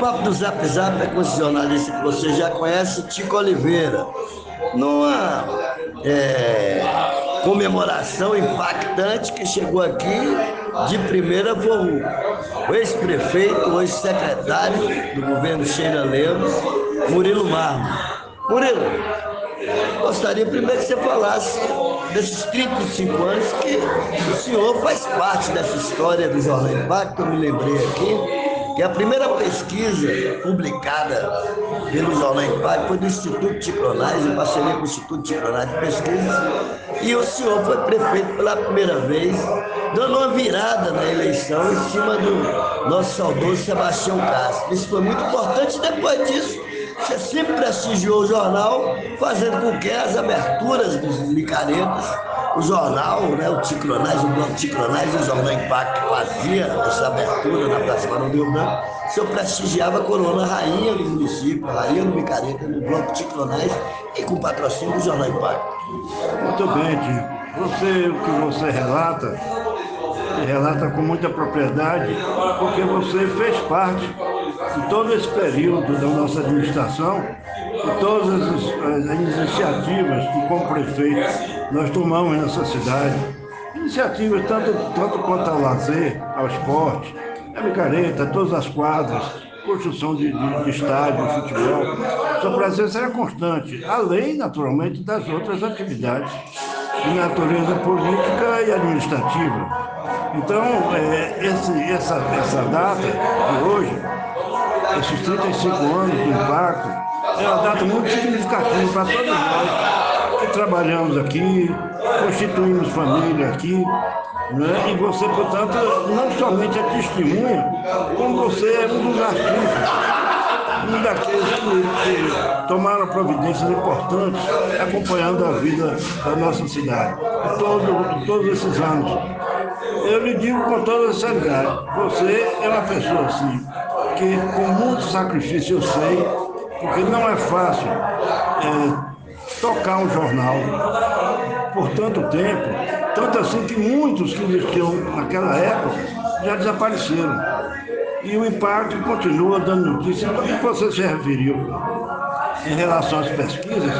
papo do Zap Zap é com esse jornalista que você já conhece, Tico Oliveira. Numa é, comemoração impactante que chegou aqui de primeira foi o ex-prefeito, o ex-secretário do governo Sheila Lemos, Murilo Marmo. Murilo, gostaria primeiro que você falasse desses 35 anos que o senhor faz parte dessa história do Jornal Impacto, eu me lembrei aqui que a primeira pesquisa publicada pelo Jornal Impacto foi do Instituto Ticronais, em parceria com o Instituto Ticronais de Pesquisa, e o senhor foi prefeito pela primeira vez, dando uma virada na eleição em cima do nosso saudoso Sebastião Castro. Isso foi muito importante. Depois disso, você sempre prestigiou o jornal, fazendo com que as aberturas dos micaretas o jornal, né, o Ticronais, o Bloco Ticronais, o Jornal Impacto fazia essa abertura na Praça Barão de Branco, senhor prestigiava a corona rainha do município, rainha do Micareta, no Bloco Ticronais e com patrocínio do Jornal Impacto. Muito bem, Tico. Você, o que você relata, relata com muita propriedade, porque você fez parte de todo esse período da nossa administração e todas as, as iniciativas que, como prefeito, nós tomamos nessa cidade. Iniciativas tanto, tanto quanto ao lazer, ao esporte, a micareta, todas as quadras, construção de, de, de estádio, futebol. Sua presença era constante, além, naturalmente, das outras atividades de natureza política e administrativa. Então, é, esse, essa, essa data de hoje, esses 35 anos do impacto, é uma data muito significativa para todos nós trabalhamos aqui, constituímos família aqui, né? e você, portanto, não somente é testemunha, como você é um dos artistas, um daqueles que, que tomaram providências importantes acompanhando a vida da nossa cidade, todo, todos esses anos. Eu lhe digo com toda sinceridade, você é uma pessoa assim, que com muito sacrifício eu sei, porque não é fácil. É, tocar um jornal por tanto tempo, tanto assim que muitos que existiam naquela época já desapareceram. E o impacto continua dando notícias. Então, que você se referiu em relação às pesquisas,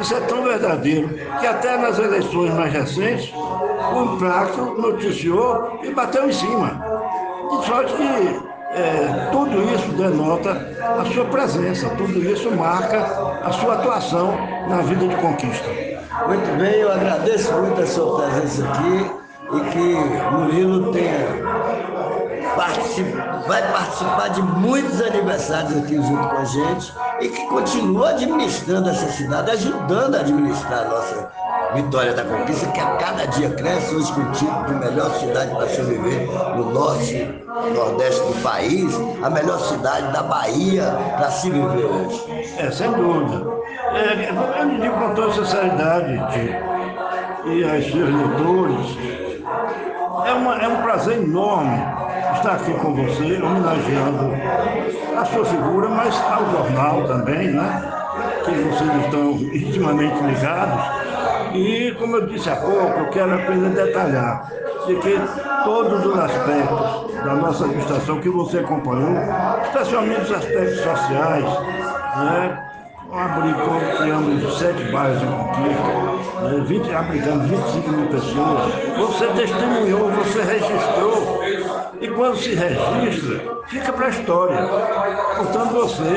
isso é tão verdadeiro que até nas eleições mais recentes, o impacto noticiou e bateu em cima. De sorte que é, tudo isso denota a sua presença, tudo isso marca a sua atuação na vida de conquista. Muito bem, eu agradeço muito a sua presença aqui e que Murilo tenha vai participar de muitos aniversários aqui junto com a gente e que continua administrando essa cidade, ajudando a administrar a nossa Vitória da Conquista, que a cada dia cresce, hoje com o título de melhor cidade para se viver no norte, nordeste do país, a melhor cidade da Bahia para se viver hoje. É, sem dúvida. É, eu lhe digo com toda sinceridade, Tio, e aos seus leitores, é, uma, é um prazer enorme estar aqui com você, homenageando a sua figura, mas ao jornal também, né? Que vocês estão intimamente ligados. E, como eu disse há pouco, eu quero apenas detalhar de que todos os aspectos da nossa administração que você acompanhou, especialmente os aspectos sociais, né? Abricou, criamos sete bairros em conquista, né? 20, aplicamos 25 mil pessoas. Você testemunhou, você registrou. E quando se registra, fica para a história. Portanto, você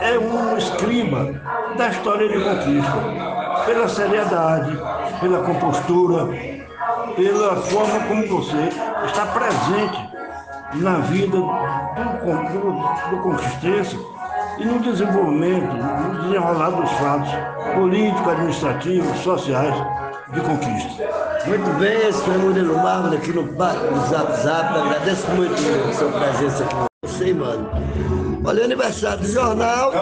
é um escriba da história de conquista pela seriedade, pela compostura, pela forma como você está presente na vida do, do, do conquistense e no desenvolvimento, no desenrolar dos fatos políticos, administrativos, sociais de conquista. Muito bem, esse foi Murilo Mármore aqui no Parque do Zap Zap. Agradeço muito a sua presença aqui. Você, mano. Olha o aniversário do jornal,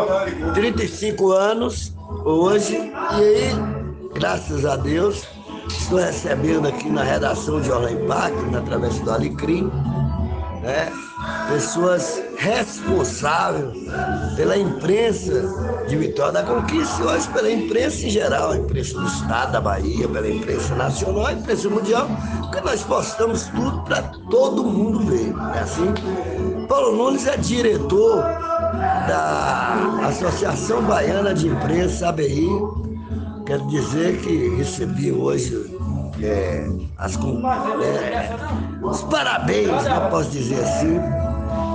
35 anos hoje. E aí, graças a Deus, estou recebendo aqui na redação de Jornal Impacto, na Travessa do Alecrim, né, pessoas responsáveis pela imprensa de Vitória da Conquista e hoje pela imprensa em geral, a imprensa do Estado da Bahia, pela imprensa nacional, a imprensa mundial, porque nós postamos tudo para todo mundo ver. É assim? Paulo Nunes é diretor da Associação Baiana de Imprensa, ABI. Quero dizer que recebi hoje é, as, é, os parabéns, posso dizer assim,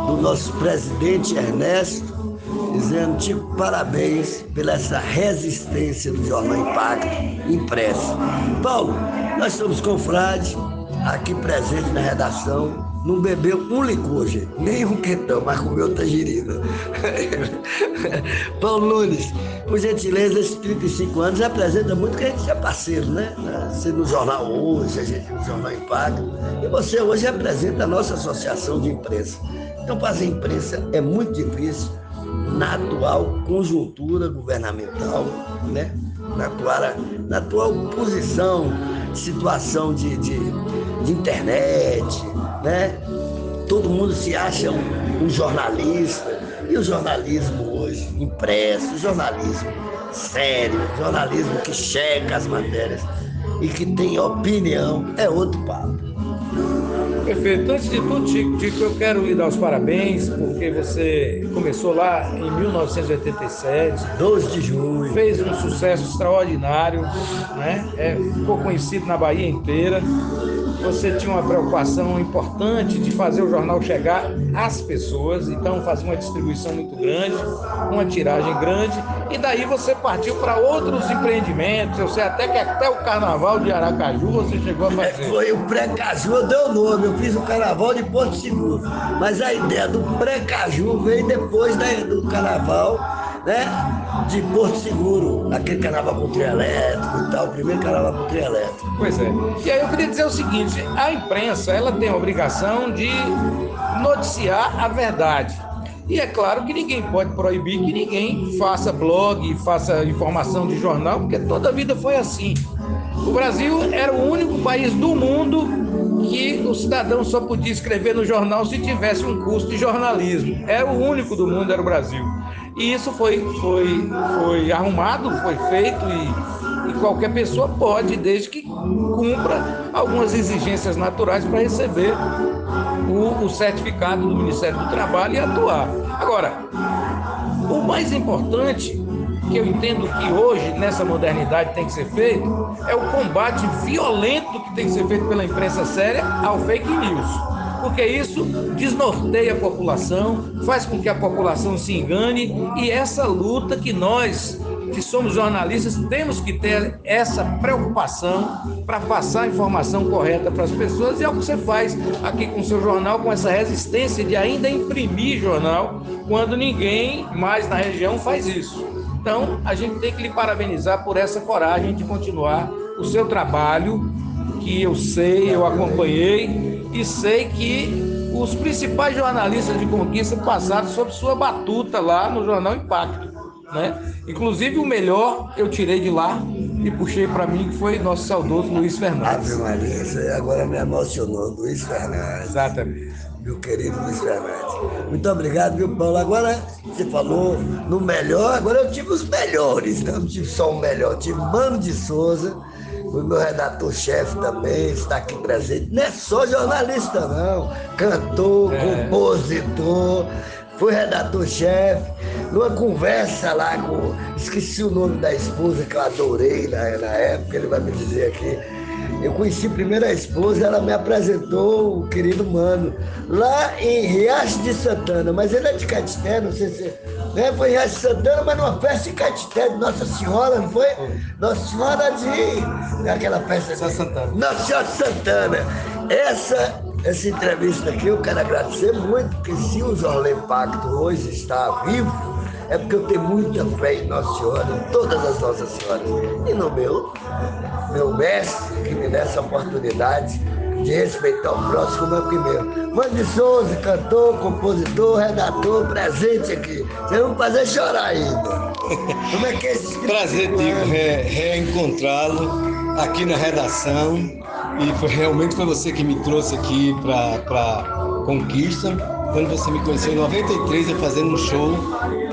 do nosso presidente Ernesto, dizendo tipo parabéns pela essa resistência do Jornal Impacto impresso. Paulo, nós somos confrades aqui presentes na redação, não bebeu um licor, gente, nem um quentão, mas comeu tangerina. Paulo Nunes, por gentileza, esses 35 anos apresenta muito que a gente é parceiro, né? Você no Jornal Hoje, a gente no Jornal Impacto. E você hoje representa a nossa associação de imprensa. Então, fazer imprensa é muito difícil na atual conjuntura governamental, né? na, atual, na atual posição, situação de, de, de internet, né? todo mundo se acha um, um jornalista, e o jornalismo hoje, impresso, jornalismo sério, jornalismo que checa as matérias e que tem opinião, é outro papo. Perfeito. Antes de tudo, Chico, Chico, eu quero lhe dar os parabéns, porque você começou lá em 1987. 12 de junho. Fez um sucesso extraordinário, né? É, ficou conhecido na Bahia inteira você tinha uma preocupação importante de fazer o jornal chegar às pessoas, então fazia uma distribuição muito grande, uma tiragem grande, e daí você partiu para outros empreendimentos. Eu sei até que até o carnaval de Aracaju você chegou a é, fazer. Foi o pré-caju, deu nome, eu fiz o carnaval de Porto Seguro. Mas a ideia do pré-caju veio depois do carnaval né? De Porto Seguro, aquele carnaval com trio elétrico e tal, o primeiro carnaval com trio elétrico. Pois é. E aí eu queria dizer o seguinte, a imprensa, ela tem a obrigação de noticiar a verdade. E é claro que ninguém pode proibir que ninguém faça blog, faça informação de jornal, porque toda a vida foi assim. O Brasil era o único país do mundo que o cidadão só podia escrever no jornal se tivesse um curso de jornalismo. Era o único do mundo, era o Brasil. E isso foi, foi, foi arrumado, foi feito e, e qualquer pessoa pode, desde que cumpra algumas exigências naturais para receber o, o certificado do Ministério do Trabalho e atuar. Agora, o mais importante que eu entendo que hoje, nessa modernidade, tem que ser feito é o combate violento que tem que ser feito pela imprensa séria ao fake news porque isso desnorteia a população, faz com que a população se engane e essa luta que nós que somos jornalistas temos que ter essa preocupação para passar a informação correta para as pessoas e é o que você faz aqui com o seu jornal, com essa resistência de ainda imprimir jornal quando ninguém mais na região faz isso. Então, a gente tem que lhe parabenizar por essa coragem de continuar o seu trabalho, que eu sei, eu acompanhei e sei que os principais jornalistas de conquista passaram sob sua batuta lá no jornal Impacto. Né? Inclusive o melhor eu tirei de lá e puxei para mim, que foi nosso saudoso Luiz Fernandes. Ave Maria, isso agora me emocionou, Luiz Fernandes. Exatamente. Meu querido Luiz Fernandes. Muito obrigado, viu, Paulo? Agora você falou no melhor, agora eu tive os melhores, né? não tive só o melhor, tive Mano de Souza o meu redator-chefe também está aqui presente. Não é só jornalista, não. Cantor, é. compositor, foi redator-chefe. Numa conversa lá com. Esqueci o nome da esposa que eu adorei na, na época, ele vai me dizer aqui eu conheci primeiro a esposa, ela me apresentou o querido mano, lá em Riacho de Santana, mas ele é de Catité, não sei se. Né? Foi em Riacho de Santana, mas numa festa em Catité, de Nossa Senhora, não foi? Nossa Senhora de. aquela festa. Nossa Santana. Nossa Senhora Santana. Essa, essa entrevista aqui eu quero agradecer muito, porque se o Jornal Impacto hoje está vivo, é porque eu tenho muita fé em Nossa Senhora, em todas as Nossas Senhoras. E no meu, meu mestre, que me dá essa oportunidade de respeitar o próximo como é o primeiro. Mano de Souza, cantor, compositor, redator, presente aqui. Vocês vão fazer chorar ainda. Como é que é esse Prazer, Tico, re, reencontrá-lo aqui na redação. E foi, realmente foi você que me trouxe aqui para Conquista. Quando você me conheceu em 93, eu fazendo um show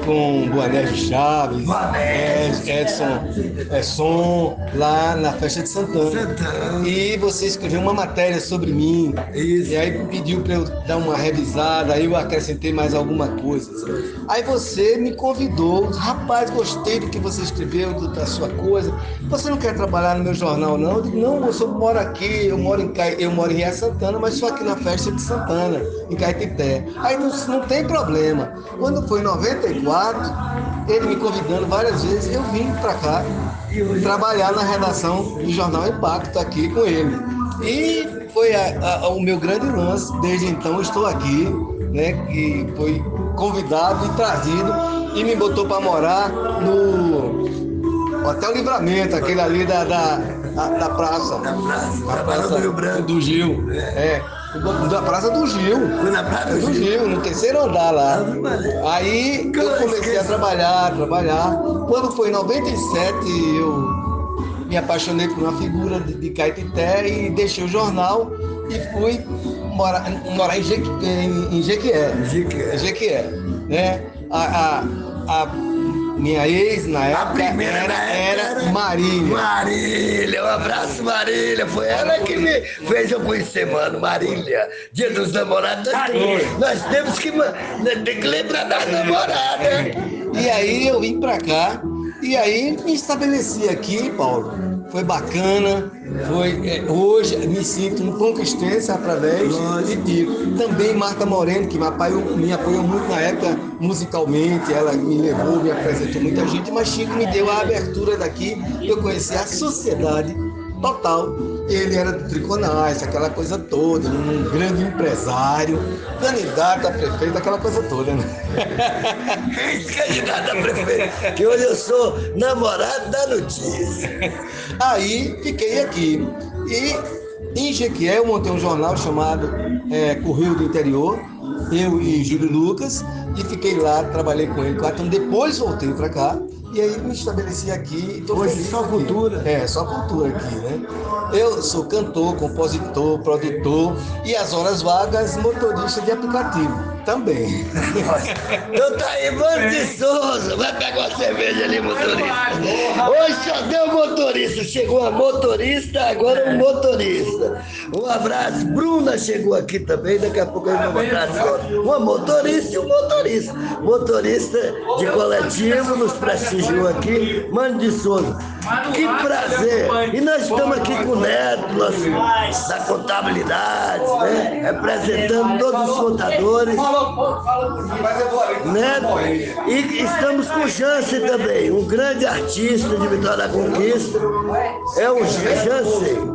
com Boanés de Chaves, Ed- Edson é, Som, lá na festa de Santana. Santana. E você escreveu uma matéria sobre mim. Isso. E aí pediu para eu dar uma revisada, aí eu acrescentei mais alguma coisa. Aí você me convidou, rapaz, gostei do que você escreveu, da sua coisa. Você não quer trabalhar no meu jornal, não? Eu digo, não, eu só moro aqui, eu moro em, eu moro em Ria Santana, mas só aqui na festa de Santana, em Caetité. Aí não, não tem problema. Quando foi em 94, ele me convidando várias vezes, eu vim para cá trabalhar na redação do Jornal Impacto aqui com ele. E foi a- a- o meu grande lance, desde então estou aqui, né? E foi convidado e trazido e me botou para morar no Hotel Livramento, aquele ali da, da, da, da praça. Na praça, Da praça do Rio Branco. do Gil. É. Da Praça do Gil. Na praça Do do Gil. No terceiro andar lá. Aí eu comecei a trabalhar, trabalhar. Quando foi em 97, eu me apaixonei por uma figura de, de Caetité e deixei o jornal e fui morar, morar em, Jequi, em, em Jequié. Jequié. Jequié, né? A, a, a minha ex na A época primeira era, na época era Marília. Marília, um abraço, Marília. Foi ela que me fez eu conhecer, mano. Marília, dia dos namorados. Nós temos, nós temos que, ma- tem que lembrar das namoradas. E aí eu vim pra cá e aí me estabeleci aqui, Paulo. Foi bacana, foi é, hoje me sinto um conquistense através de Tico. Também Marta Moreno, que me apoiou, me apoiou muito na época musicalmente, ela me levou, me apresentou muita gente, mas Chico me deu a abertura daqui, eu conheci a sociedade total. Ele era do Triconais, aquela coisa toda, um grande empresário, candidato a prefeito, aquela coisa toda, né? Ex-candidato a prefeito. Que hoje eu sou namorado da notícia. Aí fiquei aqui. E em Jequié eu montei um jornal chamado é, Correio do Interior, eu e Júlio Lucas, e fiquei lá, trabalhei com ele quatro anos. Depois voltei para cá e aí me estabeleci aqui. Hoje só aqui. cultura. É, só cultura aqui, né? Eu sou cantor, compositor, produtor e as horas vagas motorista de aplicativo também. Então tá aí, Mano de Souza. Vai pegar uma cerveja ali, motorista. Hoje só deu motorista. Chegou uma motorista, agora um motorista. Um abraço. Bruna chegou aqui também. Daqui a pouco eu vou mandar uma motorista e um motorista. Motorista de coletivo nos prestigiou aqui. Mano de Souza. Que prazer. E nós estamos aqui com o Neto, nosso, da contabilidade, né? Representando todos os contadores. Né? E estamos com o Jansen também, um grande artista de Vitória da Conquista. É o Jansen.